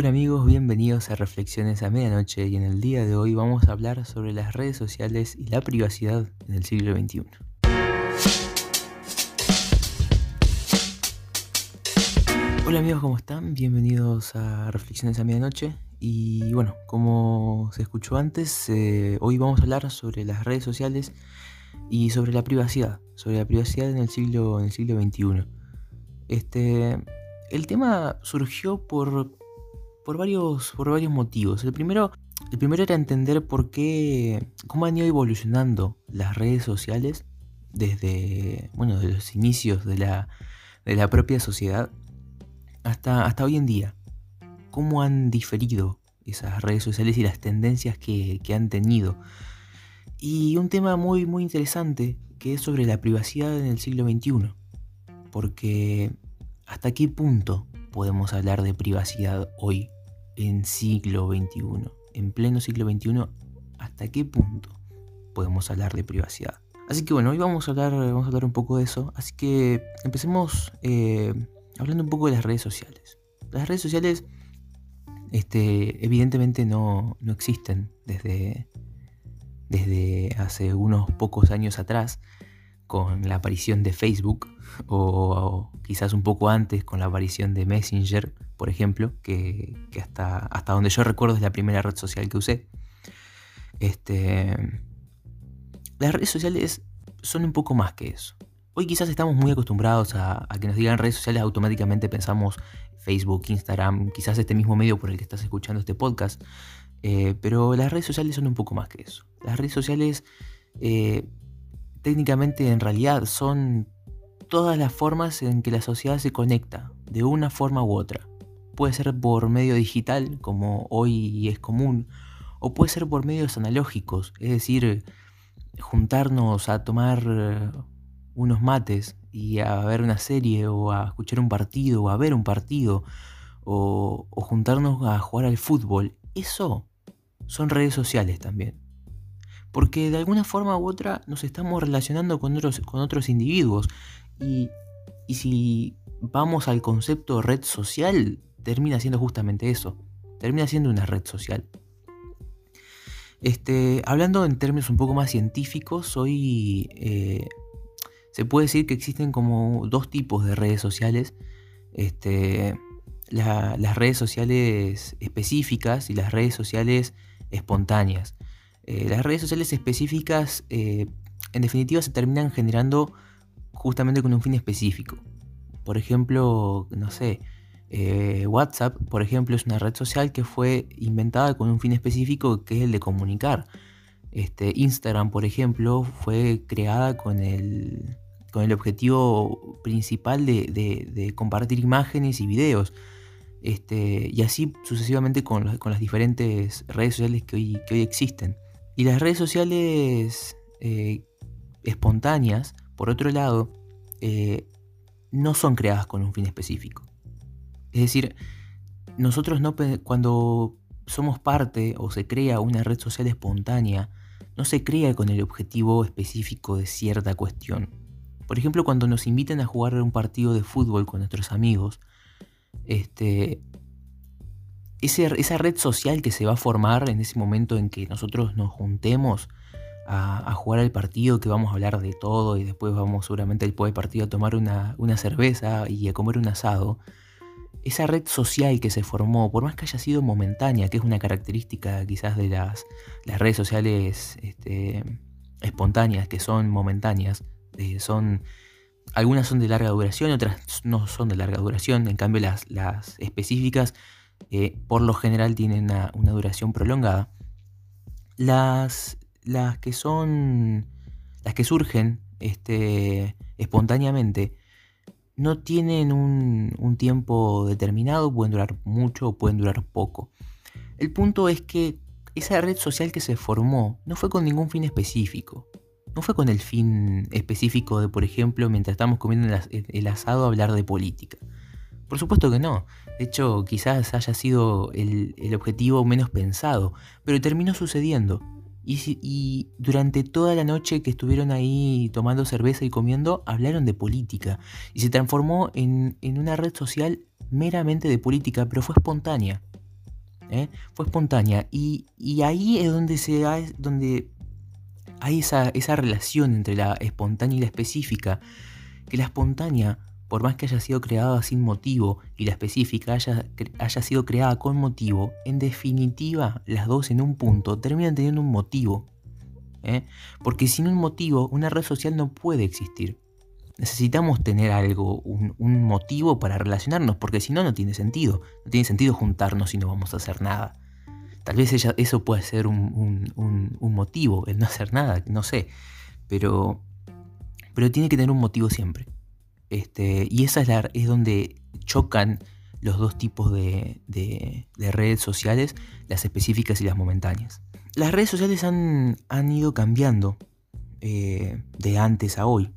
Hola amigos, bienvenidos a Reflexiones a Medianoche y en el día de hoy vamos a hablar sobre las redes sociales y la privacidad en el siglo XXI. Hola amigos, ¿cómo están? Bienvenidos a Reflexiones a Medianoche y bueno, como se escuchó antes, eh, hoy vamos a hablar sobre las redes sociales y sobre la privacidad, sobre la privacidad en el siglo, en el siglo XXI. Este, el tema surgió por por varios, por varios motivos. El primero, el primero era entender por qué, cómo han ido evolucionando las redes sociales desde, bueno, de los inicios de la, de la propia sociedad hasta, hasta hoy en día. Cómo han diferido esas redes sociales y las tendencias que, que han tenido. Y un tema muy, muy interesante que es sobre la privacidad en el siglo XXI. Porque hasta qué punto podemos hablar de privacidad hoy en siglo XXI, en pleno siglo XXI, hasta qué punto podemos hablar de privacidad. Así que bueno, hoy vamos a hablar, vamos a hablar un poco de eso. Así que empecemos eh, hablando un poco de las redes sociales. Las redes sociales, este, evidentemente no, no existen desde, desde hace unos pocos años atrás con la aparición de Facebook o, quizás un poco antes con la aparición de Messenger, por ejemplo, que, hasta, donde yo recuerdo es la primera red social que usé. Este, las redes sociales son un poco más que eso. Hoy quizás estamos muy acostumbrados a, que nos digan redes sociales, automáticamente pensamos Facebook, Instagram, quizás este mismo medio por el que estás escuchando este podcast. Eh, pero las redes sociales son un poco más que eso. Las redes sociales eh, técnicamente en realidad son todas las formas en que la sociedad se conecta, de una forma u otra. Puede ser por medio digital, como hoy es común, o puede ser por medios analógicos, es decir, juntarnos a tomar eh, unos mates y a ver una serie o a escuchar un partido o a ver un partido o, juntarnos a jugar al fútbol. Eso son redes sociales también porque de alguna forma u otra nos estamos relacionando con otros, con otros individuos. Y, si vamos al concepto red social, termina siendo justamente eso, termina siendo una red social. Este, hablando en términos un poco más científicos, hoy eh, se puede decir que existen como dos tipos de redes sociales. Este, las redes sociales específicas y las redes sociales espontáneas. Eh, las redes sociales específicas, eh, en definitiva, se terminan generando justamente con un fin específico. Por ejemplo, no sé, eh, WhatsApp, por ejemplo, es una red social que fue inventada con un fin específico que es el de comunicar. Este, Instagram, por ejemplo, fue creada con el, con el objetivo principal de, compartir imágenes y videos. Este, y así sucesivamente con, con, las diferentes redes sociales que hoy, que hoy existen. Y las redes sociales eh, espontáneas, por otro lado, eh, no son creadas con un fin específico. Es decir, nosotros no cuando somos parte o se crea una red social espontánea, no se crea con el objetivo específico de cierta cuestión. Por ejemplo, cuando nos invitan a jugar un partido de fútbol con nuestros amigos, este, esa red social que se va a formar en ese momento en que nosotros nos juntemos a, jugar al partido, que vamos a hablar de todo y después vamos seguramente después del partido a tomar una, cerveza y a comer un asado, esa red social que se formó, por más que haya sido momentánea, que es una característica quizás de las, las redes sociales este, espontáneas, que son momentáneas, eh, son algunas son de larga duración, otras no son de larga duración, en cambio las, las específicas eh, por lo general tienen una, duración prolongada. Las, las, que son. las que surgen este, espontáneamente no tienen un, tiempo determinado, pueden durar mucho o pueden durar poco. El punto es que esa red social que se formó no fue con ningún fin específico. No fue con el fin específico de, por ejemplo, mientras estamos comiendo el asado, hablar de política. Por supuesto que no. De hecho, quizás haya sido el, objetivo menos pensado, pero terminó sucediendo. Y, durante toda la noche que estuvieron ahí tomando cerveza y comiendo, hablaron de política. Y se transformó en, una red social meramente de política, pero fue espontánea. ¿eh? Fue espontánea. Y, ahí es donde, se donde hay esa, esa relación entre la espontánea y la específica. Que la espontánea por más que haya sido creada sin motivo y la específica haya, haya, sido creada con motivo, en definitiva las dos en un punto terminan teniendo un motivo. ¿eh? Porque sin un motivo una red social no puede existir. Necesitamos tener algo, un, motivo para relacionarnos, porque si no, no tiene sentido. No tiene sentido juntarnos si no vamos a hacer nada. Tal vez eso puede ser un, un, motivo, el no hacer nada, no sé. Pero, pero tiene que tener un motivo siempre. Este, y esa es, la, es donde chocan los dos tipos de, redes sociales, las específicas y las momentáneas. Las redes sociales han, ido cambiando eh, de antes a hoy.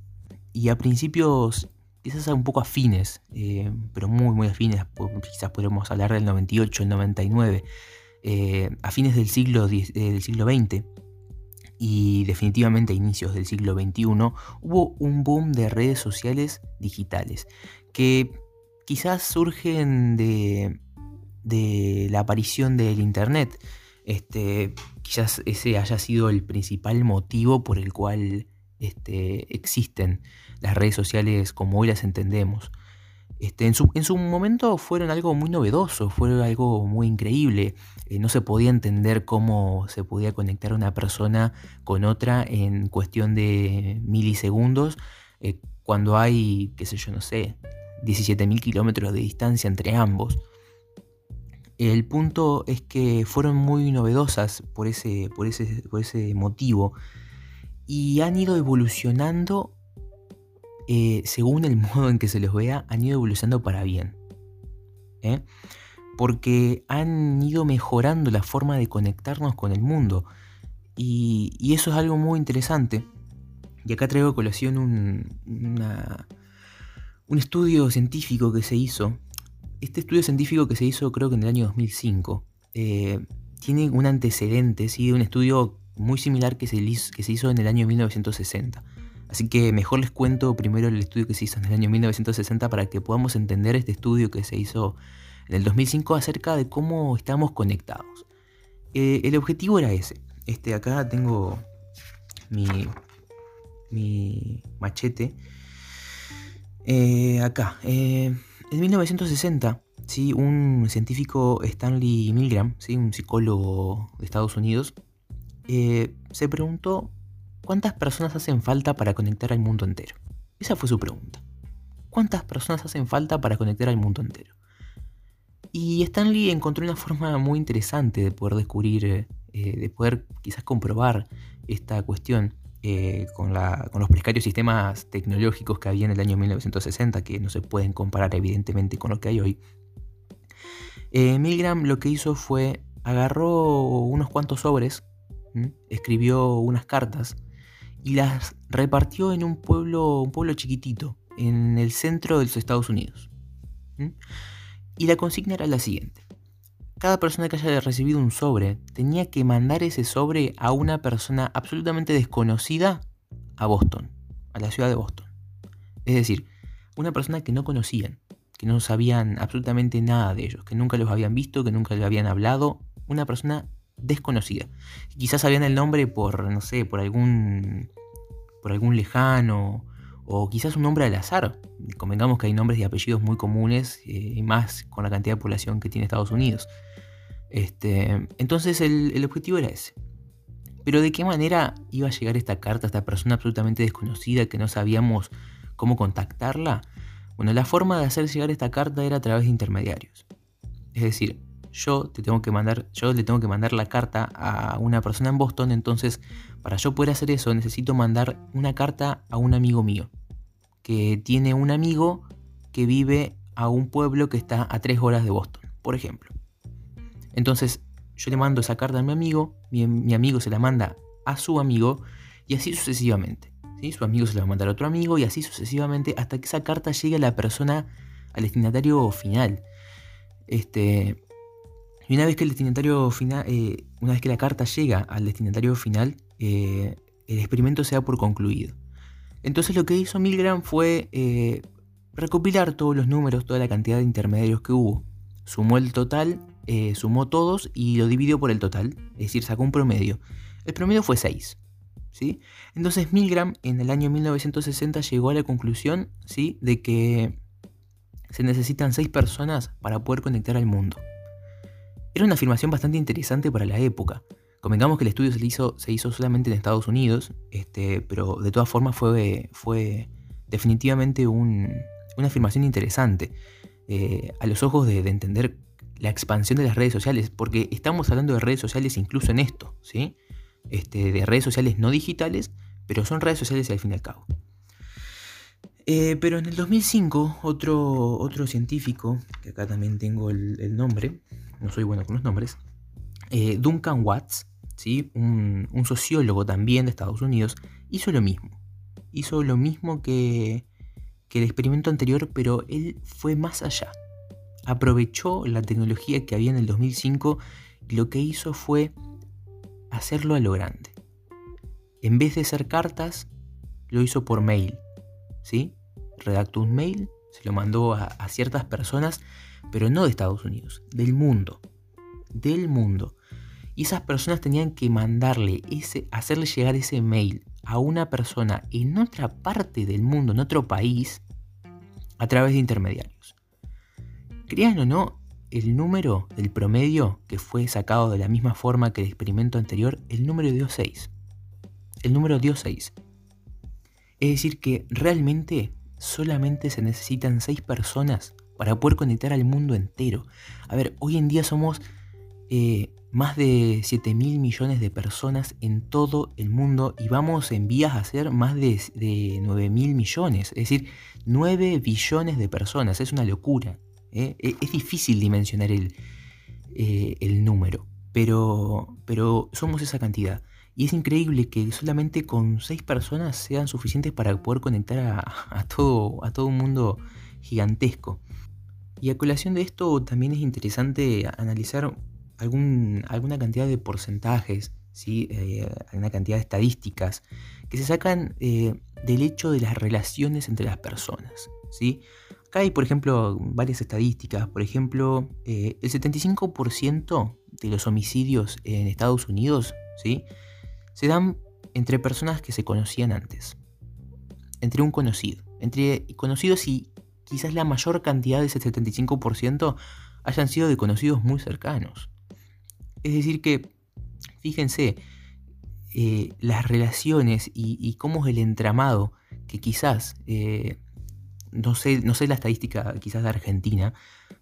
Y a principios quizás un poco afines, eh, pero muy muy afines, quizás podemos hablar del 98, el 99, eh, a fines del siglo, del siglo XX y definitivamente a inicios del siglo XXI hubo un boom de redes sociales digitales que quizás surgen de, la aparición del Internet. Este, quizás ese haya sido el principal motivo por el cual este, existen las redes sociales como hoy las entendemos. Este, en, su, momento fueron algo muy novedoso, fueron algo muy increíble. Eh, no se podía entender cómo se podía conectar una persona con otra en cuestión de milisegundos, eh, cuando hay, qué sé yo, no sé, 17.000 kilómetros de distancia entre ambos. El punto es que fueron muy novedosas por ese, por ese, por ese motivo y han ido evolucionando eh, según el modo en que se los vea, han ido evolucionando para bien. ¿eh? Porque han ido mejorando la forma de conectarnos con el mundo. Y, eso es algo muy interesante. Y acá traigo a colación un, un estudio científico que se hizo. Este estudio científico que se hizo creo que en el año 2005 eh, tiene un antecedente, ¿sí? un estudio muy similar que se, que se hizo en el año 1960. Así que mejor les cuento primero el estudio que se hizo en el año 1960 para que podamos entender este estudio que se hizo en el 2005 acerca de cómo estamos conectados. Eh, el objetivo era ese. Este, acá tengo mi, machete. Eh, acá. Eh, en 1960, ¿sí? un científico Stanley Milgram, ¿sí? un psicólogo de Estados Unidos, se preguntó ¿Cuántas personas hacen falta para conectar al mundo entero? Esa fue su pregunta. ¿Cuántas personas hacen falta para conectar al mundo entero? Y Stanley encontró una forma muy interesante de poder descubrir, eh, de poder quizás comprobar esta cuestión eh, con, los precarios sistemas tecnológicos que había en el año 1960, que no se pueden comparar evidentemente con lo que hay hoy. Eh, Milgram lo que hizo fue agarró unos cuantos sobres, escribió unas cartas y las repartió en un pueblo, un pueblo chiquitito, en el centro de los Estados Unidos. Y la consigna era la siguiente. Cada persona que haya recibido un sobre tenía que mandar ese sobre a una persona absolutamente desconocida a Boston, a la ciudad de Boston. Es decir, una persona que no conocían, que no sabían absolutamente nada de ellos, que nunca los habían visto, que nunca les habían hablado, una persona desconocida. Quizás sabían el nombre por, no sé, por algún, por algún lejano, o quizás un nombre al azar. Convengamos que hay nombres y apellidos muy comunes, eh, y más con la cantidad de población que tiene Estados Unidos. Este, entonces el, el objetivo era ese. Pero de qué manera iba a llegar esta carta a esta persona absolutamente desconocida que no sabíamos cómo contactarla? Bueno, la forma de hacer llegar esta carta era a través de intermediarios. Es decir, yo te tengo que mandar, yo le tengo que mandar la carta a una persona en Boston, entonces para yo poder hacer eso necesito mandar una carta a un amigo mío, que tiene un amigo que vive a un pueblo que está a tres horas de Boston, por ejemplo. Entonces yo le mando esa carta a mi amigo, mi, amigo se la manda a su amigo y así sucesivamente. ¿sí? Su amigo se la va a mandar a otro amigo y así sucesivamente hasta que esa carta llegue a la persona, al destinatario final. Este, y una vez que el destinatario final, eh, una vez que la carta llega al destinatario final, eh, el experimento se da por concluido. Entonces lo que hizo Milgram fue eh, recopilar todos los números, toda la cantidad de intermediarios que hubo. Sumó el total eh, sumó todos y lo dividió por el total, es decir, sacó un promedio. El promedio fue 6. ¿sí? Entonces Milgram en el año 1960 llegó a la conclusión ¿sí? de que se necesitan 6 personas para poder conectar al mundo. Era una afirmación bastante interesante para la época. Convengamos que el estudio se hizo, se hizo solamente en Estados Unidos, este, pero de todas formas fue, fue definitivamente una afirmación interesante eh, a los ojos de, entender la expansión de las redes sociales, porque estamos hablando de redes sociales incluso en esto, ¿sí? Este, de redes sociales no digitales, pero son redes sociales al fin y al cabo. Eh, pero en el 2005, otro, otro científico, que acá también tengo el, nombre, no soy bueno con los nombres, eh, Duncan Watts, ¿sí? Un, sociólogo también de Estados Unidos, hizo lo mismo. Hizo lo mismo que, que el experimento anterior, pero él fue más allá. Aprovechó la tecnología que había en el 2005 y lo que hizo fue hacerlo a lo grande. En vez de hacer cartas, lo hizo por mail. ¿Sí? Redactó un mail, se lo mandó a, a ciertas personas, pero no de Estados Unidos, del mundo. Del mundo. Y esas personas tenían que mandarle ese, hacerle llegar ese mail a una persona en otra parte del mundo, en otro país, a través de intermediarios. Crean o no, el número del promedio que fue sacado de la misma forma que el experimento anterior, el número dio 6. El número dio 6. Es decir, que realmente solamente se necesitan 6 personas para poder conectar al mundo entero. A ver, hoy en día somos eh, más de 7 mil millones de personas en todo el mundo y vamos en vías a ser más de, de 9 mil millones. Es decir, 9 billones de personas. Es una locura. ¿eh? E, es difícil dimensionar el, eh, el número, pero, pero somos esa cantidad. Y es increíble que solamente con 6 personas sean suficientes para poder conectar a, todo, a todo un mundo gigantesco. Y a colación de esto también es interesante analizar alguna cantidad de porcentajes, ¿sí? Eh, una cantidad de estadísticas que se sacan eh, del hecho de las relaciones entre las personas. ¿sí? Acá hay, por ejemplo, varias estadísticas. Por ejemplo, eh, el 75% de los homicidios en Estados Unidos ¿sí? se dan entre personas que se conocían antes. Entre un conocido. Entre conocidos y quizás la mayor cantidad de ese 75% hayan sido de conocidos muy cercanos. Es decir que, fíjense, eh, las relaciones y, cómo es el entramado que quizás, eh, no, sé, no sé la estadística quizás de Argentina,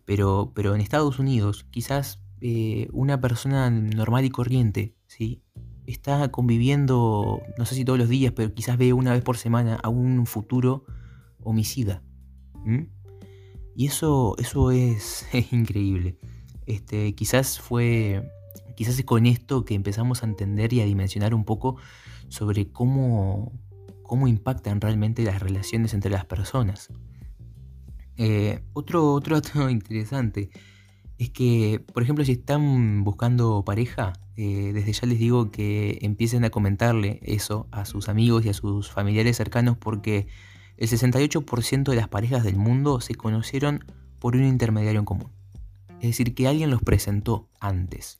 pero, pero en Estados Unidos quizás eh, una persona normal y corriente, ¿sí? Está conviviendo, no sé si todos los días, pero quizás ve una vez por semana a un futuro homicida. Y eso, eso es, es increíble. Este, quizás fue quizás es con esto que empezamos a entender y a dimensionar un poco sobre cómo, cómo impactan realmente las relaciones entre las personas. Eh, otro, otro dato interesante es que, por ejemplo, si están buscando pareja, eh, desde ya les digo que empiecen a comentarle eso a sus amigos y a sus familiares cercanos porque el 68% de las parejas del mundo se conocieron por un intermediario en común. Es decir, que alguien los presentó antes.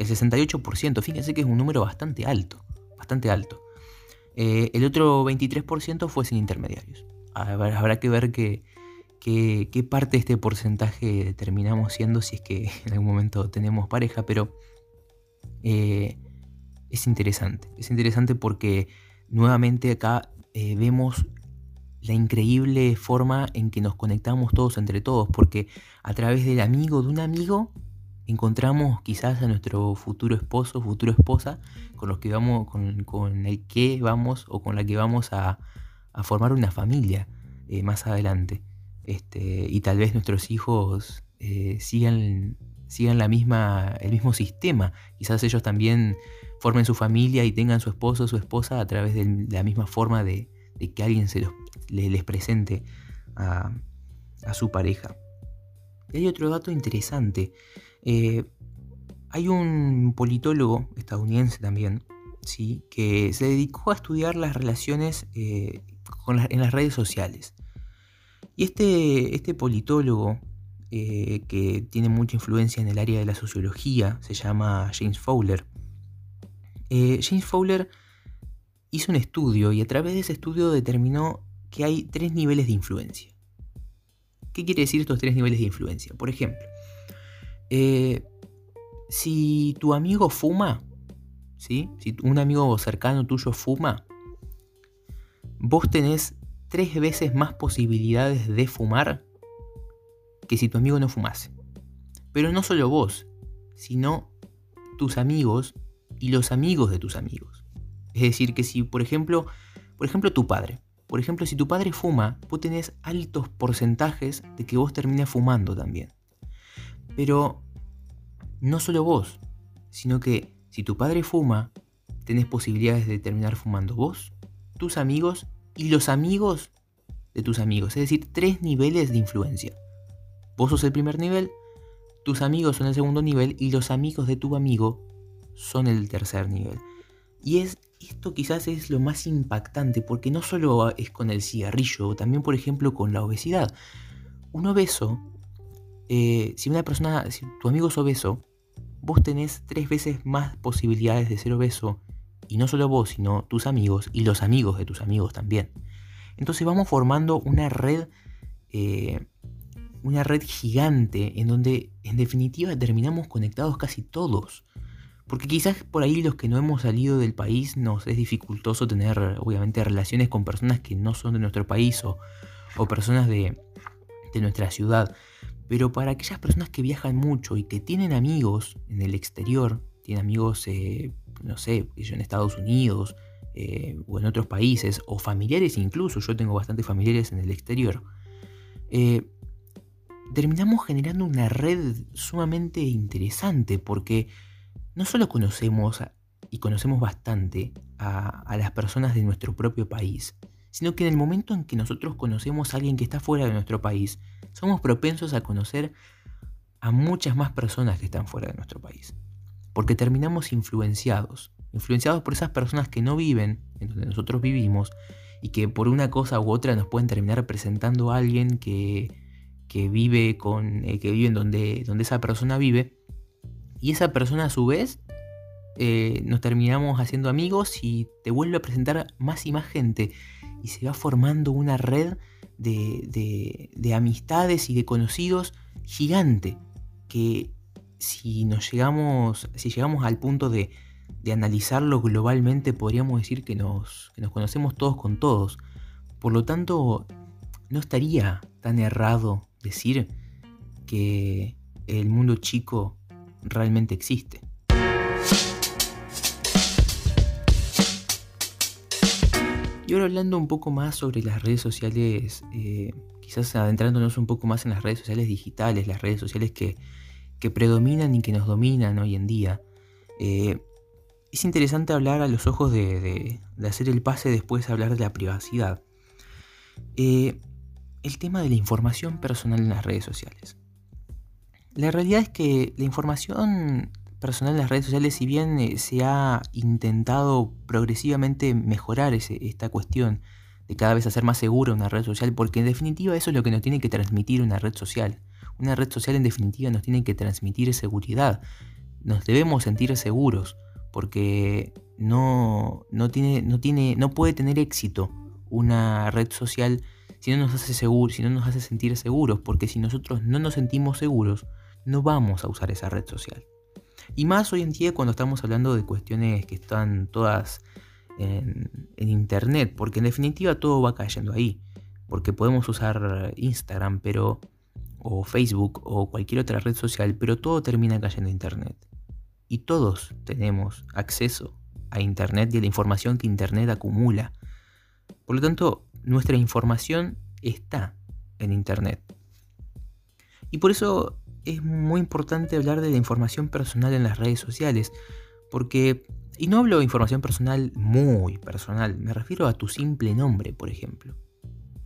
El 68%, fíjense que es un número bastante alto, bastante alto. Eh, el otro 23% fue sin intermediarios. Habrá, que ver qué, qué, parte de este porcentaje terminamos siendo si es que en algún momento tenemos pareja, pero eh, es interesante. Es interesante porque nuevamente acá eh, vemos la increíble forma en que nos conectamos todos entre todos, porque a través del amigo de un amigo encontramos quizás a nuestro futuro esposo, futura esposa, con los que vamos, con, el que vamos o con la que vamos a, formar una familia eh, más adelante. Este, y tal vez nuestros hijos eh, sigan, sigan la misma, el mismo sistema. Quizás ellos también formen su familia y tengan su esposo o su esposa a través de la misma forma de, que alguien se les, presente a, a su pareja. Y hay otro dato interesante. Eh, hay un politólogo estadounidense también, ¿sí? que se dedicó a estudiar las relaciones eh, en las redes sociales. Y este, este politólogo eh, que tiene mucha influencia en el área de la sociología, se llama James Fowler. James Fowler hizo un estudio y a través de ese estudio determinó que hay tres niveles de influencia. ¿Qué quiere decir estos tres niveles de influencia? Por ejemplo, eh, si tu amigo fuma, si un amigo cercano tuyo fuma, vos tenés tres veces más posibilidades de fumar que si tu amigo no fumase. Pero no solo vos, sino tus amigos y los amigos de tus amigos. Es decir, que si, por ejemplo, por ejemplo, tu padre. Por ejemplo, si tu padre fuma, vos tenés altos porcentajes de que vos termines fumando también. Pero no solo vos, sino que si tu padre fuma, tenés posibilidades de terminar fumando vos, tus amigos y los amigos de tus amigos. Es decir, tres niveles de influencia. Vos sos el primer nivel, tus amigos son el segundo nivel y los amigos de tu amigo son el tercer nivel. Y es, esto quizás es lo más impactante porque no solo es con el cigarrillo, también por ejemplo con la obesidad. Un obeso, eh, si una persona, si tu amigo es obeso, vos tenés tres veces más posibilidades de ser obeso. Y no solo vos, sino tus amigos y los amigos de tus amigos también. Entonces vamos formando una red eh, una red gigante en donde en definitiva terminamos conectados casi todos. Porque quizás por ahí los que no hemos salido del país nos es dificultoso tener obviamente relaciones con personas que no son de nuestro país o, personas de, nuestra ciudad. Pero para aquellas personas que viajan mucho y que tienen amigos en el exterior, tienen amigos, eh, no sé, en Estados Unidos eh, o en otros países, o familiares incluso, yo tengo bastantes familiares en el exterior, eh, terminamos generando una red sumamente interesante porque no solo conocemos y conocemos bastante a, las personas de nuestro propio país, sino que en el momento en que nosotros conocemos a alguien que está fuera de nuestro país, somos propensos a conocer a muchas más personas que están fuera de nuestro país. Porque terminamos influenciados, influenciados por esas personas que no viven en donde nosotros vivimos y que por una cosa u otra nos pueden terminar presentando a alguien que que vive con eh, que vive en donde, donde esa persona vive y esa persona a su vez eh, nos terminamos haciendo amigos y te vuelve a presentar más y más gente y se va formando una red de, de, amistades y de conocidos gigante que si nos llegamos si llegamos al punto de, de analizarlo globalmente podríamos decir que nos, que nos conocemos todos con todos por lo tanto no estaría tan errado decir que el mundo chico realmente existe. Y ahora hablando un poco más sobre las redes sociales, eh, quizás adentrándonos un poco más en las redes sociales digitales, las redes sociales que, predominan y que nos dominan hoy en día, eh, es interesante hablar a los ojos de, hacer el pase después de hablar de la privacidad. Eh, el tema de la información personal en las redes sociales. La realidad es que la información personal en las redes sociales, si bien eh, se ha intentado progresivamente mejorar esta cuestión de cada vez hacer más segura una red social, porque en definitiva eso es lo que nos tiene que transmitir una red social. Una red social en definitiva nos tiene que transmitir seguridad. Nos debemos sentir seguros, porque no, no, tiene, no, tiene, no puede tener éxito una red social si no nos hace seguros, si no nos hace sentir seguros, porque si nosotros no nos sentimos seguros, no vamos a usar esa red social. Y más hoy en día cuando estamos hablando de cuestiones que están todas en, internet, porque en definitiva todo va cayendo ahí, porque podemos usar Instagram, pero o Facebook o cualquier otra red social, pero todo termina cayendo en internet. Y todos tenemos acceso a internet y a la información que internet acumula. Por lo tanto, nuestra información está en Internet. Y por eso es muy importante hablar de la información personal en las redes sociales, porque, y no hablo de información personal muy personal, me refiero a tu simple nombre, por ejemplo.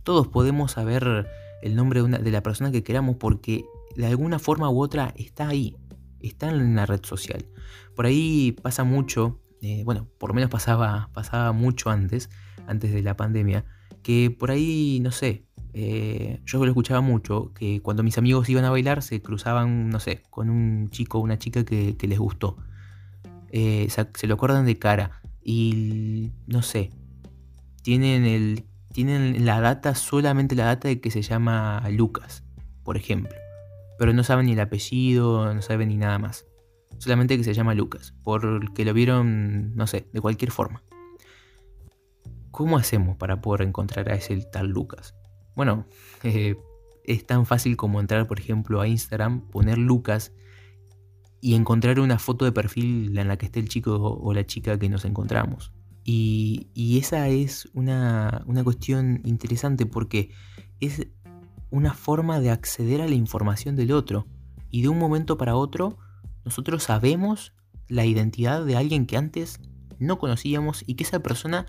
Todos podemos saber el nombre de, la persona que queramos porque de alguna forma u otra está ahí, está en la red social. Por ahí pasa mucho, eh, bueno, por lo menos pasaba, pasaba mucho antes, antes de la pandemia, que por ahí, no sé, eh, yo lo escuchaba mucho, que cuando mis amigos iban a bailar se cruzaban, no sé, con un chico o una chica que, les gustó. Eh, se, lo acuerdan de cara y no sé, tienen, el, tienen la data, solamente la data de que se llama Lucas, por ejemplo. Pero no saben ni el apellido, no saben ni nada más. Solamente que se llama Lucas, porque lo vieron, no sé, de cualquier forma. ¿Cómo hacemos para poder encontrar a ese tal Lucas? Bueno, eh, es tan fácil como entrar, por ejemplo, a Instagram, poner Lucas y encontrar una foto de perfil en la que esté el chico o la chica que nos encontramos. Y, esa es una, una, cuestión interesante porque es una forma de acceder a la información del otro. Y de un momento para otro, nosotros sabemos la identidad de alguien que antes no conocíamos y que esa persona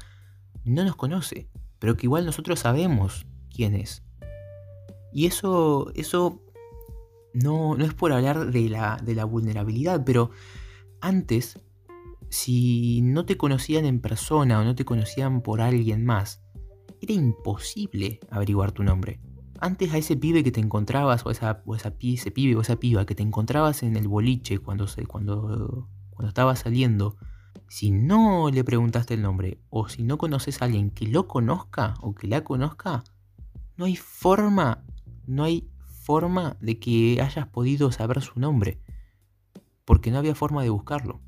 no nos conoce, pero que igual nosotros sabemos quién es. Y eso, eso no, no es por hablar de la, de la vulnerabilidad, pero antes, si no te conocían en persona o no te conocían por alguien más, era imposible averiguar tu nombre. Antes a ese pibe que te encontrabas, o, esa, o esa, ese pibe o esa piba que te encontrabas en el boliche cuando, cuando, cuando estaba saliendo, si no le preguntaste el nombre o si no conoces a alguien que lo conozca o que la conozca, no hay forma, no hay forma de que hayas podido saber su nombre, porque no había forma de buscarlo.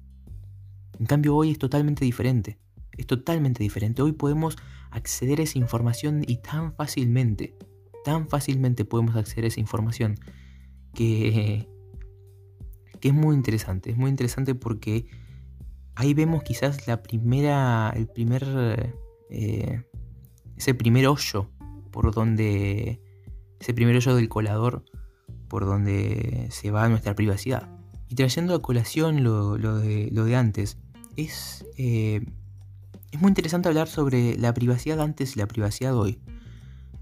En cambio hoy es totalmente diferente, es totalmente diferente. Hoy podemos acceder a esa información y tan fácilmente, tan fácilmente podemos acceder a esa información que, es muy interesante, es muy interesante porque ahí vemos quizás la primera, el primer, eh, ese primer hoyo por donde, ese primer hoyo del colador, por donde se va nuestra privacidad. Y trayendo a colación lo, de, lo de, antes, es, eh, es muy interesante hablar sobre la privacidad antes y la privacidad hoy.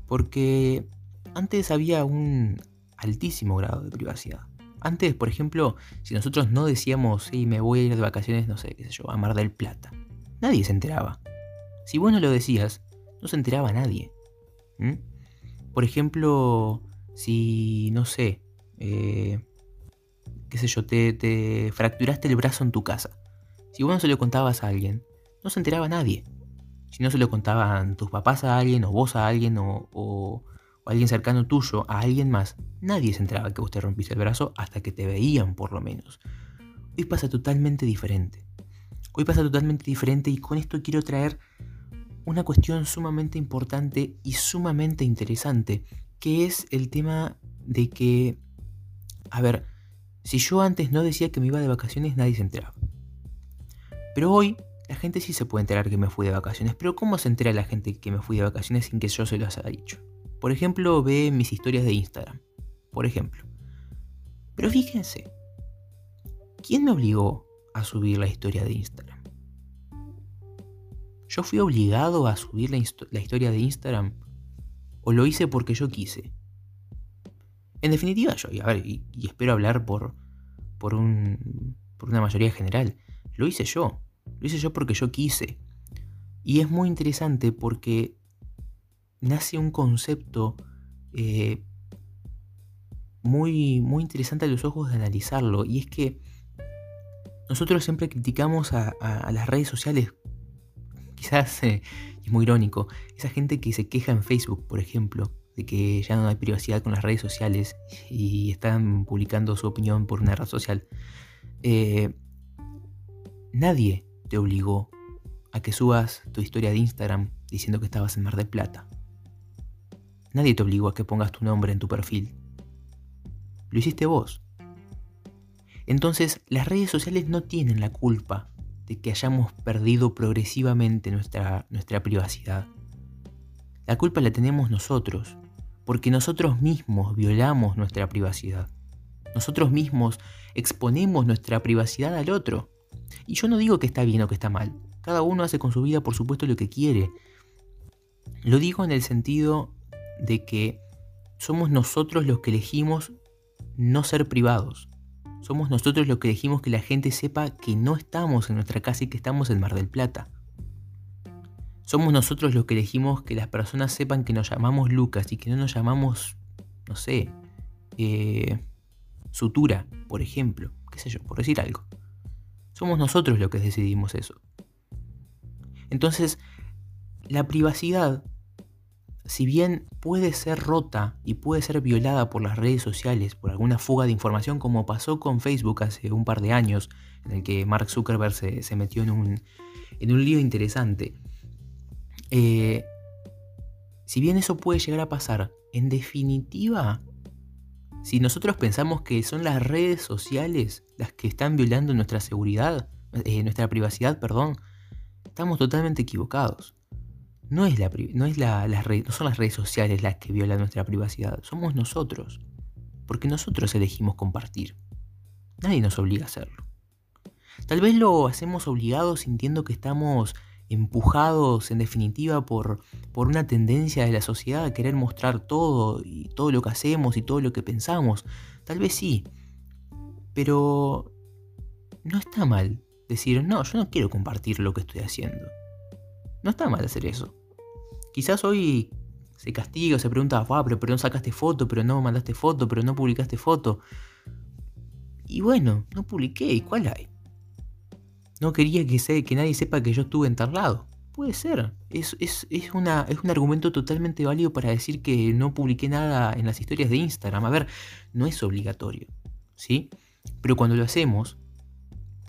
Porque antes había un altísimo grado de privacidad. Antes, por ejemplo, si nosotros no decíamos, sí, me voy a ir de vacaciones, no sé, qué sé yo, a Mar del Plata, nadie se enteraba. Si vos no lo decías, no se enteraba nadie. ¿Mm? Por ejemplo, si, no sé, eh, qué sé yo, te, fracturaste el brazo en tu casa. Si vos no se lo contabas a alguien, no se enteraba nadie. Si no se lo contaban tus papás a alguien, o vos a alguien, o, o, alguien cercano tuyo a alguien más, nadie se enteraba que vos te rompiste el brazo hasta que te veían por lo menos. Hoy pasa totalmente diferente. Hoy pasa totalmente diferente y con esto quiero traer una cuestión sumamente importante y sumamente interesante, que es el tema de que, a ver, si yo antes no decía que me iba de vacaciones, nadie se enteraba. Pero hoy la gente sí se puede enterar que me fui de vacaciones, pero ¿cómo se entera la gente que me fui de vacaciones sin que yo se los haya dicho? Por ejemplo, ve mis historias de Instagram, por ejemplo. Pero fíjense, ¿quién me obligó a subir la historia de Instagram? ¿Yo fui obligado a subir la, historia de Instagram? ¿O lo hice porque yo quise? En definitiva, yo, y, a espero hablar por, por, un, por una mayoría general, lo hice yo. Lo hice yo porque yo quise. Y es muy interesante porque nace un concepto eh, muy, muy interesante a los ojos de analizarlo. Y es que nosotros siempre criticamos a las redes sociales quizás es muy irónico, esa gente que se queja en Facebook, por ejemplo, de que ya no hay privacidad con las redes sociales y están publicando su opinión por una red social. Eh, nadie te obligó a que subas tu historia de Instagram diciendo que estabas en Mar del Plata. Nadie te obligó a que pongas tu nombre en tu perfil. Lo hiciste vos. Entonces, las redes sociales no tienen la culpa de que hayamos perdido progresivamente nuestra, nuestra privacidad. La culpa la tenemos nosotros, porque nosotros mismos violamos nuestra privacidad. Nosotros mismos exponemos nuestra privacidad al otro. Y yo no digo que está bien o que está mal. Cada uno hace con su vida, por supuesto, lo que quiere. Lo digo en el sentido de que somos nosotros los que elegimos no ser privados. Somos nosotros los que dejamos que la gente sepa que no estamos en nuestra casa y que estamos en Mar del Plata. Somos nosotros los que elegimos que las personas sepan que nos llamamos Lucas y que no nos llamamos, no sé, eh, Sutura, por ejemplo, qué sé yo, por decir algo. Somos nosotros los que decidimos eso. Entonces, la privacidad, si bien puede ser rota y puede ser violada por las redes sociales, por alguna fuga de información, como pasó con Facebook hace un par de años, en el que Mark Zuckerberg se, metió en un, en un lío interesante, eh, si bien eso puede llegar a pasar, en definitiva, si nosotros pensamos que son las redes sociales las que están violando nuestra seguridad, eh, nuestra privacidad, perdón, estamos totalmente equivocados. No, es la, no, es la, no son las redes sociales las que violan nuestra privacidad, somos nosotros. Porque nosotros elegimos compartir. Nadie nos obliga a hacerlo. Tal vez lo hacemos obligados sintiendo que estamos empujados en definitiva por, por una tendencia de la sociedad a querer mostrar todo y todo lo que hacemos y todo lo que pensamos. Tal vez sí, pero no está mal decir, no, yo no quiero compartir lo que estoy haciendo. No está mal hacer eso. Quizás hoy se castiga se pregunta, pero, pero no sacaste foto, pero no mandaste foto, pero no publicaste foto. Y bueno, no publiqué, ¿y cuál hay? No quería que, que nadie sepa que yo estuve en tal. Puede ser. Es, es, una, es un argumento totalmente válido para decir que no publiqué nada en las historias de Instagram. A ver, no es obligatorio. ¿Sí? Pero cuando lo hacemos,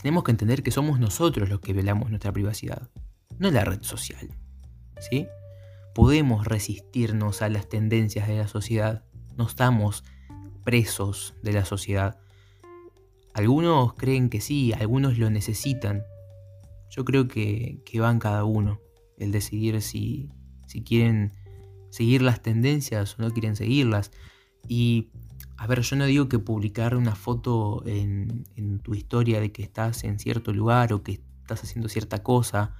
tenemos que entender que somos nosotros los que velamos nuestra privacidad, no la red social. ¿Sí? Podemos resistirnos a las tendencias de la sociedad. No estamos presos de la sociedad. Algunos creen que sí, algunos lo necesitan. Yo creo que, que van cada uno el decidir si, si quieren seguir las tendencias o no quieren seguirlas. Y, a ver, yo no digo que publicar una foto en, en tu historia de que estás en cierto lugar o que estás haciendo cierta cosa,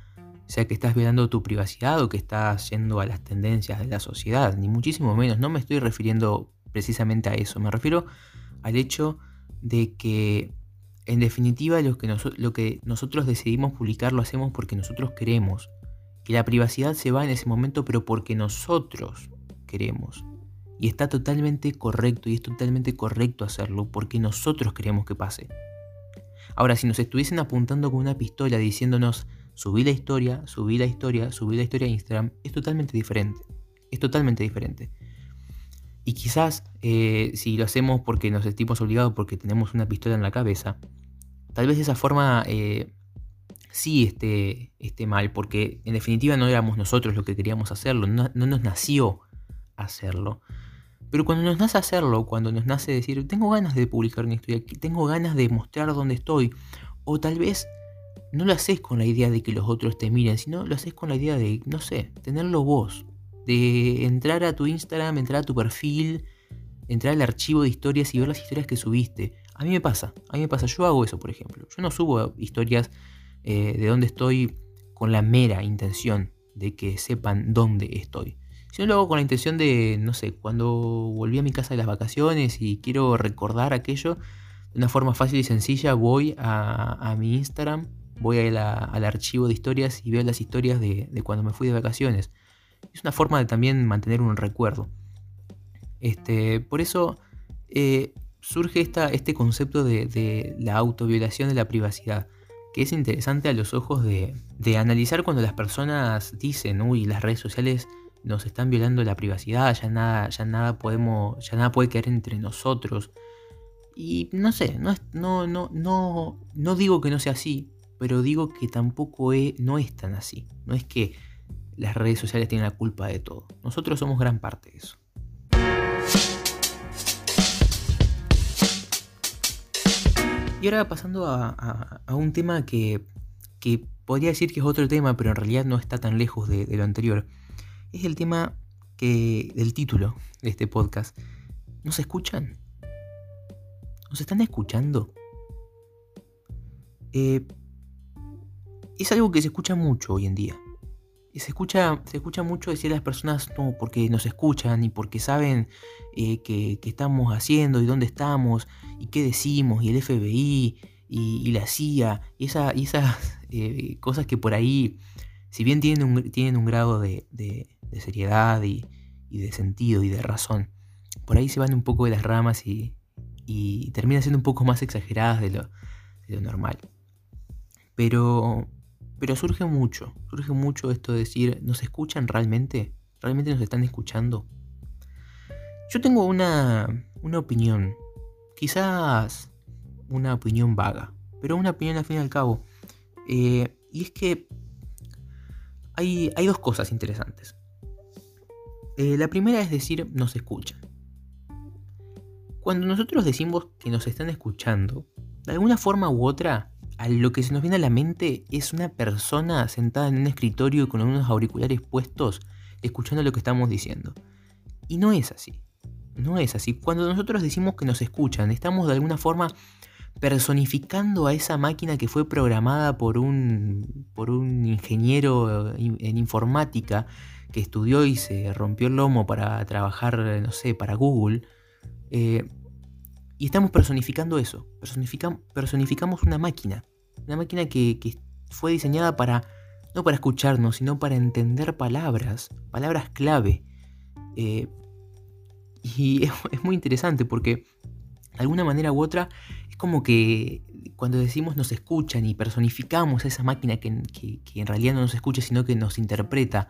sea que estás violando tu privacidad o que estás yendo a las tendencias de la sociedad, ni muchísimo menos. No me estoy refiriendo precisamente a eso, me refiero al hecho de que en definitiva lo que, lo que nosotros decidimos publicar lo hacemos porque nosotros queremos. Que la privacidad se va en ese momento pero porque nosotros queremos. Y está totalmente correcto y es totalmente correcto hacerlo porque nosotros queremos que pase. Ahora, si nos estuviesen apuntando con una pistola diciéndonos subí la historia, subí la historia, subí la historia a Instagram, es totalmente diferente. Es totalmente diferente. Y quizás eh, si lo hacemos porque nos sentimos obligados, porque tenemos una pistola en la cabeza, tal vez de esa forma eh, sí esté, esté, mal, porque en definitiva no éramos nosotros los que queríamos hacerlo, no, nos nació hacerlo. Pero cuando nos nace hacerlo, cuando nos nace decir, tengo ganas de publicar una historia, tengo ganas de mostrar dónde estoy, o tal vez no lo haces con la idea de que los otros te miren, sino lo haces con la idea de, no sé, tenerlo vos, de entrar a tu Instagram, entrar a tu perfil, entrar al archivo de historias y ver las historias que subiste. A mí me pasa, a mí me pasa, yo hago eso, por ejemplo. Yo no subo historias eh, de dónde estoy con la mera intención de que sepan dónde estoy. Sino lo hago con la intención de, no sé, cuando volví a mi casa de las vacaciones y quiero recordar aquello, de una forma fácil y sencilla voy a, mi Instagram, voy al archivo de historias y veo las historias de cuando me fui de vacaciones es una forma de también mantener un recuerdo. Este, por eso eh, surge esta, este concepto de, la autoviolación de la privacidad, que es interesante a los ojos de, analizar cuando las personas dicen, uy, las redes sociales nos están violando la privacidad, ya nada, ya nada podemos, ya nada puede quedar entre nosotros. Y no sé, no, no, no, no digo que no sea así, pero digo que tampoco no es tan así. No es que las redes sociales tienen la culpa de todo. Nosotros somos gran parte de eso. Y ahora pasando a, un tema que, podría decir que es otro tema, pero en realidad no está tan lejos de, lo anterior. Es el tema que, del título de este podcast. ¿Nos escuchan? ¿Nos están escuchando? Eh, es algo que se escucha mucho hoy en día se escucha, se escucha mucho decir a las personas, no, porque nos escuchan y porque saben eh, qué, estamos haciendo y dónde estamos y qué decimos y el FBI y, la CIA y, esa, y esas eh, cosas que por ahí si bien tienen un, tienen un grado de, seriedad y, de sentido y de razón, por ahí se van un poco de las ramas y, terminan siendo un poco más exageradas de de lo normal. Pero, pero surge mucho, surge mucho esto de decir, ¿nos escuchan realmente? ¿Realmente nos están escuchando? Yo tengo una, una opinión, quizás una opinión vaga, pero una opinión al fin y al cabo. Eh, y es que hay, hay, dos cosas interesantes. Eh, la primera es decir, nos escuchan. Cuando nosotros decimos que nos están escuchando, de alguna forma u otra, a lo que se nos viene a la mente es una persona sentada en un escritorio con unos auriculares puestos, escuchando lo que estamos diciendo. Y no es así. No es así. Cuando nosotros decimos que nos escuchan, estamos de alguna forma personificando a esa máquina que fue programada por un, por un ingeniero en informática que estudió y se rompió el lomo para trabajar, no sé, para Google. Eh, y estamos personificando eso. personificamos una máquina. Una máquina que, fue diseñada para, no para escucharnos, sino para entender palabras, palabras clave. Eh, y es, muy interesante porque de alguna manera u otra es como que cuando decimos nos escuchan y personificamos a esa máquina que, en realidad no nos escucha sino que nos interpreta,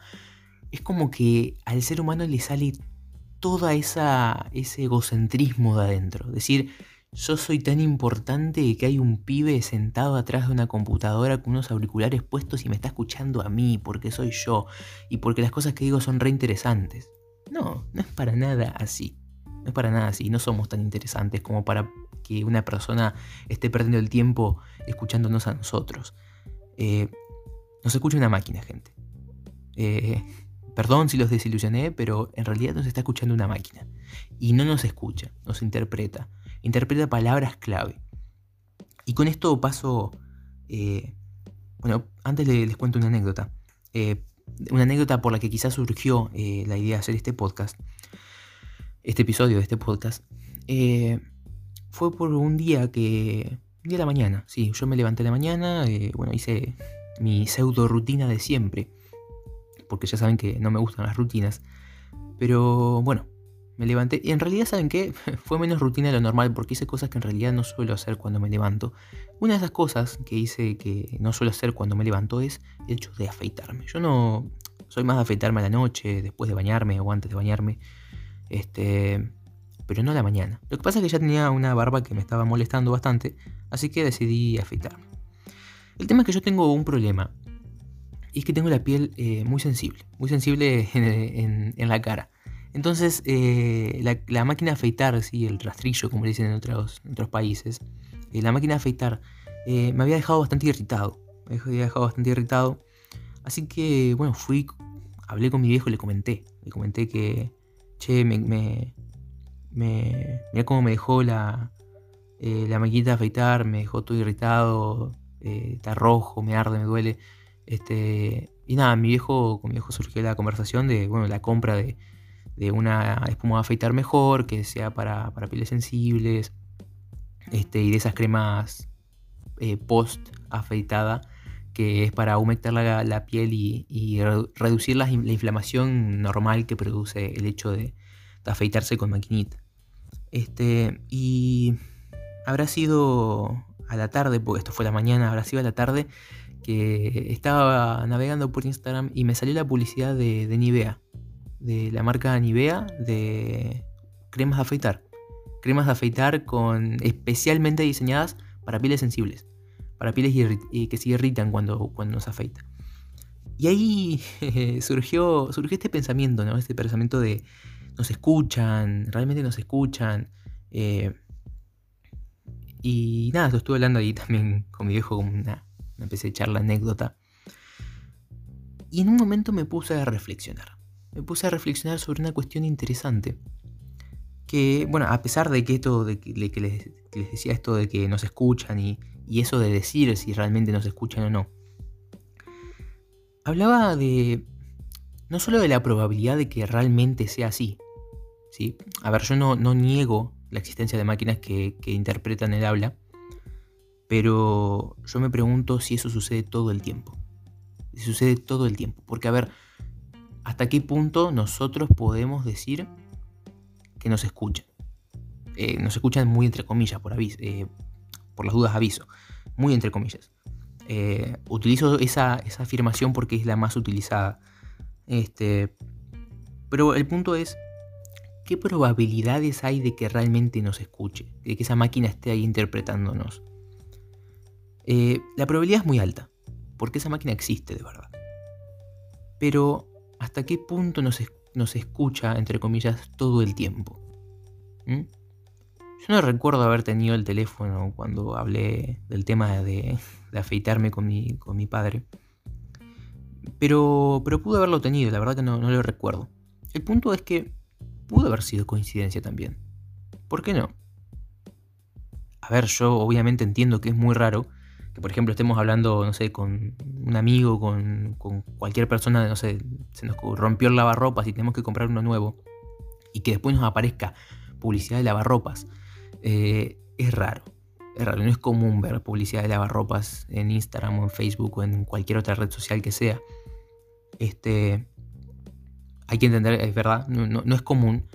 es como que al ser humano le sale todo esa, ese egocentrismo de adentro. Decir, yo soy tan importante que hay un pibe sentado atrás de una computadora con unos auriculares puestos y me está escuchando a mí porque soy yo y porque las cosas que digo son re interesantes. No, no es para nada así. No es para nada así. No somos tan interesantes como para que una persona esté perdiendo el tiempo escuchándonos a nosotros. Eh, nos escucha una máquina, gente. Eh, perdón si los desilusioné, pero en realidad nos está escuchando una máquina. Y no nos escucha, nos interpreta. Interpreta palabras clave. Y con esto paso... Eh, bueno, antes les, cuento una anécdota una anécdota por la que quizás surgió eh, la idea de hacer este podcast, este episodio de este podcast, eh, fue por un día que... Un día de la mañana, sí, yo me levanté de la mañana, eh, bueno, hice mi pseudo rutina de siempre, porque ya saben que no me gustan las rutinas, pero bueno, me levanté. Y en realidad, ¿saben qué? Fue menos rutina de lo normal porque hice cosas que en realidad no suelo hacer cuando me levanto. Una de esas cosas que hice que no suelo hacer cuando me levanto es el hecho de afeitarme. Yo no soy más de afeitarme a la noche, después de bañarme o antes de bañarme. Este. Pero no a la mañana. Lo que pasa es que ya tenía una barba que me estaba molestando bastante, así que decidí afeitarme. El tema es que yo tengo un problema. Y es que tengo la piel eh, muy sensible. Muy sensible en la cara. Entonces, eh, la, máquina de afeitar, sí, el rastrillo, como le dicen en otros, otros países, eh, la máquina de afeitar me había dejado bastante irritado. Me había dejado bastante irritado. Así que, bueno, fui, hablé con mi viejo y le comenté. Le comenté que, che, me, me, mira cómo me dejó la, la maquinita de afeitar, me dejó todo irritado, está rojo, me arde, me duele. Este, y nada, mi viejo, con mi viejo surgió la conversación de, bueno, la compra de de una espuma de afeitar mejor, que sea para, pieles sensibles, este, y de esas cremas eh, post afeitada, que es para humectar la, piel y, reducir la, inflamación normal que produce el hecho de, afeitarse con maquinita. Este, y habrá sido a la tarde, porque esto fue la mañana, habrá sido a la tarde que estaba navegando por Instagram y me salió la publicidad de, Nivea de la marca Nivea de cremas de afeitar. Cremas de afeitar con especialmente diseñadas para pieles sensibles, para pieles que se irritan cuando, cuando nos afeita. Y ahí surgió, surgió este pensamiento, ¿no? Este pensamiento de nos escuchan, realmente nos escuchan. Eh, y nada, lo estuve hablando ahí también con mi viejo, como una, una especie de charla anécdota. Y en un momento me puse a reflexionar me puse a reflexionar sobre una cuestión interesante. Que, bueno, a pesar de que esto, de que, les, decía esto de que nos escuchan y, eso de decir si realmente nos escuchan o no, hablaba de no solo de la probabilidad de que realmente sea así. ¿sí? A ver, yo no, niego la existencia de máquinas que, interpretan el habla, pero yo me pregunto si eso sucede todo el tiempo. Es sucede todo el tiempo. Porque a ver, ¿hasta qué punto nosotros podemos decir que nos escuchan? Eh, nos escuchan muy entre comillas, por, aviso, eh, por las dudas aviso. Muy entre comillas. Eh, utilizo esa, esa, afirmación porque es la más utilizada. Este, pero el punto es, ¿qué probabilidades hay de que realmente nos escuche? De que esa máquina esté ahí interpretándonos. La probabilidad es muy alta, porque esa máquina existe de verdad. Pero, ¿hasta qué punto nos, nos escucha, entre comillas, todo el tiempo? ¿Mm? Yo no recuerdo haber tenido el teléfono cuando hablé del tema de, afeitarme con mi, con mi padre. Pero, pero pude haberlo tenido, la verdad que no, no lo recuerdo. El punto es que pudo haber sido coincidencia también. ¿Por qué no? A ver, yo obviamente entiendo que es muy raro que, por ejemplo, estemos hablando, no sé, con un amigo, con, con cualquier persona, no sé, se nos rompió el lavarropas y tenemos que comprar uno nuevo. Y que después nos aparezca publicidad de lavarropas eh, es raro. Es raro, no es común ver publicidad de lavarropas en Instagram o en Facebook o en cualquier otra red social que sea. Este, hay que entender, es verdad, no, es común,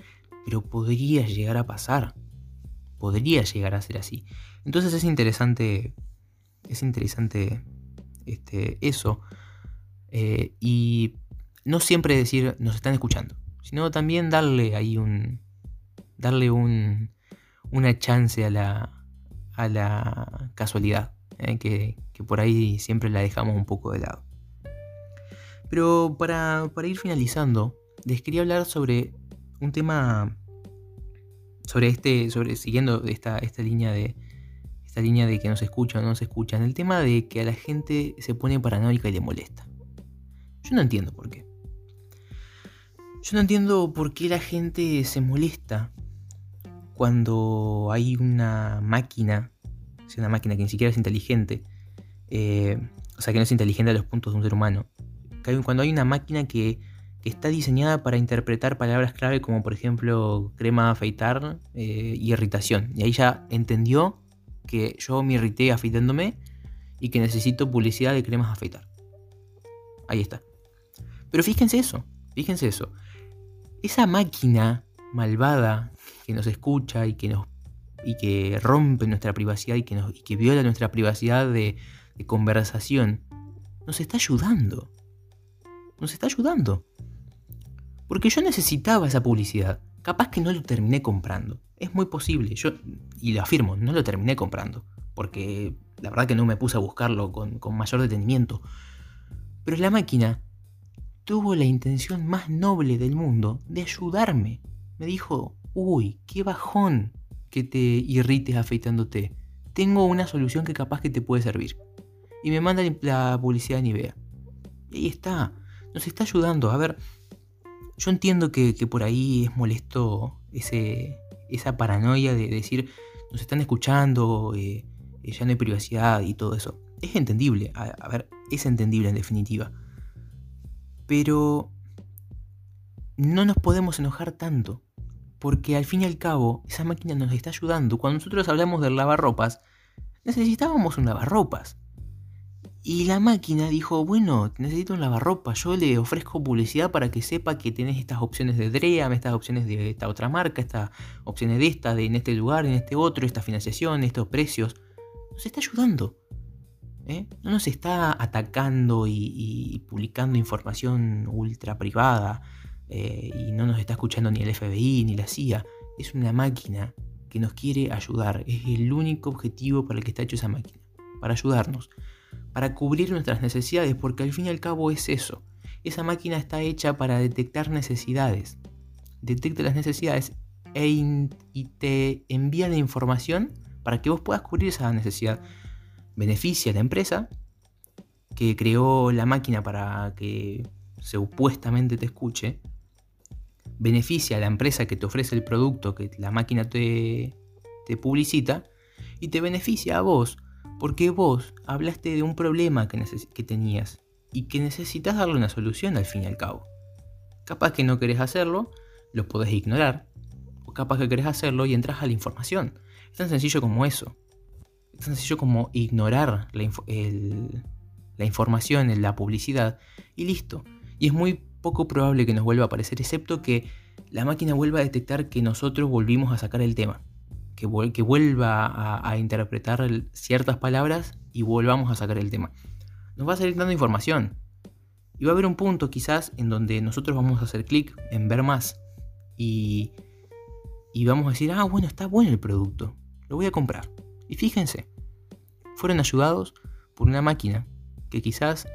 pero podría llegar a pasar. Podría llegar a ser así. Entonces es interesante, es interesante este, eso. Eh, y no siempre decir nos están escuchando, sino también darle ahí un, darle un, una chance a la, a la casualidad, ¿eh? que, por ahí siempre la dejamos un poco de lado. Pero para, ir finalizando, les quería hablar sobre un tema, sobre este, sobre, siguiendo esta, esta línea de, esta línea de que no se escucha o no se escucha, en el tema de que a la gente se pone paranoica y le molesta. Yo no entiendo por qué. Yo no entiendo por qué la gente se molesta cuando hay una máquina, una máquina que ni siquiera es inteligente, eh, o sea que no es inteligente a los puntos de un ser humano, cuando hay una máquina que, está diseñada para interpretar palabras clave como por ejemplo crema afeitar eh, y irritación, y ahí ya entendió que yo me irrité afeitándome y que necesito publicidad de cremas afeitar. Ahí está. Pero fíjense eso, fíjense eso. Esa máquina malvada que nos escucha y que nos y que rompe nuestra privacidad y que, nos, que viola nuestra privacidad de conversación, nos está ayudando. Nos está ayudando. Porque yo necesitaba esa publicidad. Capaz que no lo terminé comprando. Es muy posible. Yo, y lo afirmo, no lo terminé comprando. Porque la verdad que no me puse a buscarlo con, mayor detenimiento. Pero la máquina tuvo la intención más noble del mundo de ayudarme. Me dijo, uy, qué bajón que te irrites afeitándote. Tengo una solución que capaz que te puede servir. Y me manda la publicidad de Nivea. Y ahí está. Nos está ayudando. A ver, yo entiendo que, por ahí es molesto esa paranoia de decir, nos están escuchando, eh, eh, ya no hay privacidad y todo eso. Es entendible. a ver, es entendible en definitiva. Pero no nos podemos enojar tanto. Porque al fin y al cabo, esa máquina nos está ayudando. Cuando nosotros hablamos del lavarropas, necesitábamos un lavarropas. Y la máquina dijo, bueno, necesito un lavarropas, yo le ofrezco publicidad para que sepa que tenés estas opciones de DREAM, estas opciones de esta otra marca, estas opciones de esta, de en este lugar, en este otro, esta financiación, estos precios. Nos está ayudando. ¿eh? No nos está atacando y publicando información ultra privada eh, y no nos está escuchando ni el FBI ni la CIA. Es una máquina que nos quiere ayudar. Es el único objetivo para el que está hecho esa máquina. Para ayudarnos. Para cubrir nuestras necesidades. Porque al fin y al cabo es eso. Esa máquina está hecha para detectar necesidades. Detecta las necesidades e y te envía la información para que vos puedas cubrir esa necesidad. Beneficia a la empresa que creó la máquina para que supuestamente te escuche beneficia a la empresa que te ofrece el producto que la máquina te, te publicita y te beneficia a vos porque vos hablaste de un problema que, tenías y que necesitas darle una solución al fin y al cabo. Capaz que no querés hacerlo, lo podés ignorar. O capaz que querés hacerlo y entras a la información. Es tan sencillo como eso. Es tan sencillo como ignorar la, el, la información, la publicidad y listo. Y es muy poco probable que nos vuelva a aparecer, excepto que la máquina vuelva a detectar que nosotros volvimos a sacar el tema. Que, vuelva a, interpretar ciertas palabras y volvamos a sacar el tema. Nos va a salir dando información. Y va a haber un punto quizás en donde nosotros vamos a hacer clic en ver más. Y, y vamos a decir, ah, bueno, está bueno el producto. Lo voy a comprar. Y fíjense, fueron ayudados por una máquina que quizás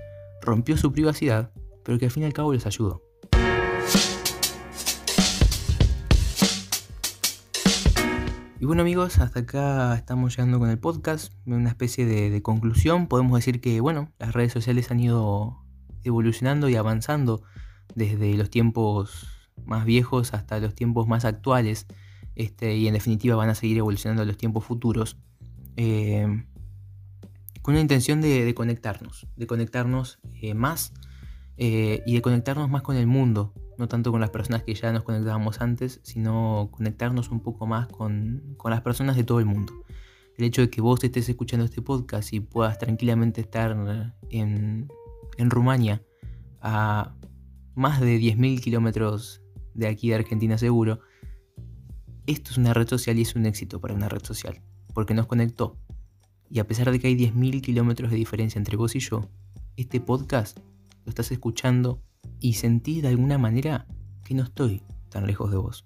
rompió su privacidad, pero que al fin y al cabo les ayudó. Bueno amigos, hasta acá estamos llegando con el podcast, una especie de, conclusión. Podemos decir que bueno, las redes sociales han ido evolucionando y avanzando desde los tiempos más viejos hasta los tiempos más actuales. Este, y en definitiva van a seguir evolucionando los tiempos futuros. Eh, con una intención de, conectarnos, de conectarnos eh, más eh, y de conectarnos más con el mundo, no tanto con las personas que ya nos conectábamos antes, sino conectarnos un poco más con, las personas de todo el mundo. El hecho de que vos estés escuchando este podcast y puedas tranquilamente estar en, en Rumania a más de 10.000 kilómetros de aquí de Argentina seguro, esto es una red social y es un éxito para una red social, porque nos conectó, y a pesar de que hay 10.000 kilómetros de diferencia entre vos y yo, este podcast lo estás escuchando y sentís de alguna manera que no estoy tan lejos de vos.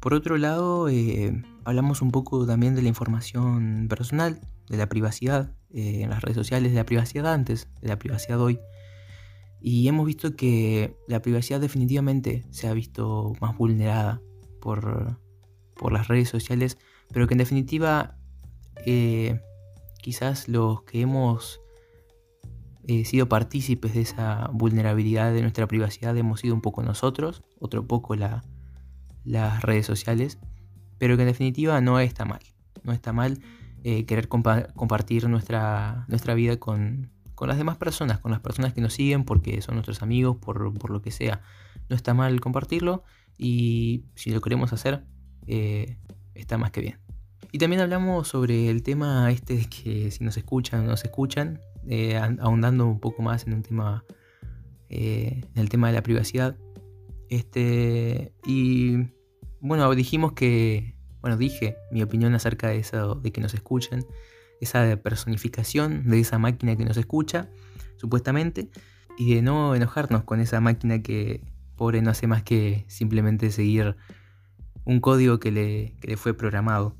Por otro lado, eh, hablamos un poco también de la información personal, de la privacidad eh, en las redes sociales, de la privacidad antes, de la privacidad hoy. Y hemos visto que la privacidad definitivamente se ha visto más vulnerada por, por las redes sociales, pero que en definitiva eh, quizás los que hemos eh, sido partícipes de esa vulnerabilidad de nuestra privacidad hemos sido un poco nosotros, otro poco las redes sociales, pero que en definitiva no está mal. No está mal eh, querer compartir nuestra, nuestra vida con, las demás personas, con las personas que nos siguen porque son nuestros amigos, por, por lo que sea. No está mal compartirlo y si lo queremos hacer, eh, está más que bien. Y también hablamos sobre el tema este de que si nos escuchan o no nos escuchan, eh, ahondando un poco más en un tema, eh, en el tema de la privacidad. Este, y bueno, dijimos que, bueno, dije mi opinión acerca de eso, de que nos escuchen, esa personificación de esa máquina que nos escucha, supuestamente, y de no enojarnos con esa máquina que, pobre, no hace más que simplemente seguir un código que le, que le fue programado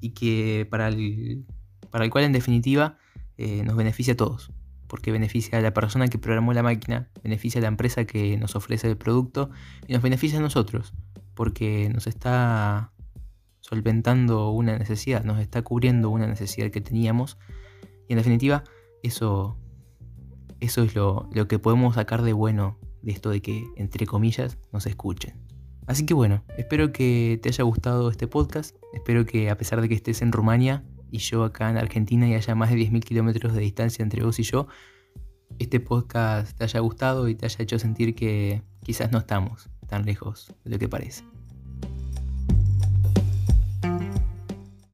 y que para el, para el cual en definitiva eh, nos beneficia a todos, porque beneficia a la persona que programó la máquina, beneficia a la empresa que nos ofrece el producto y nos beneficia a nosotros, porque nos está solventando una necesidad, nos está cubriendo una necesidad que teníamos y en definitiva eso, eso es lo, lo que podemos sacar de bueno de esto de que, entre comillas, nos escuchen. Así que bueno, espero que te haya gustado este podcast. Espero que a pesar de que estés en Rumania y yo acá en Argentina y haya más de 10.000 kilómetros de distancia entre vos y yo, este podcast te haya gustado y te haya hecho sentir que quizás no estamos tan lejos de lo que parece.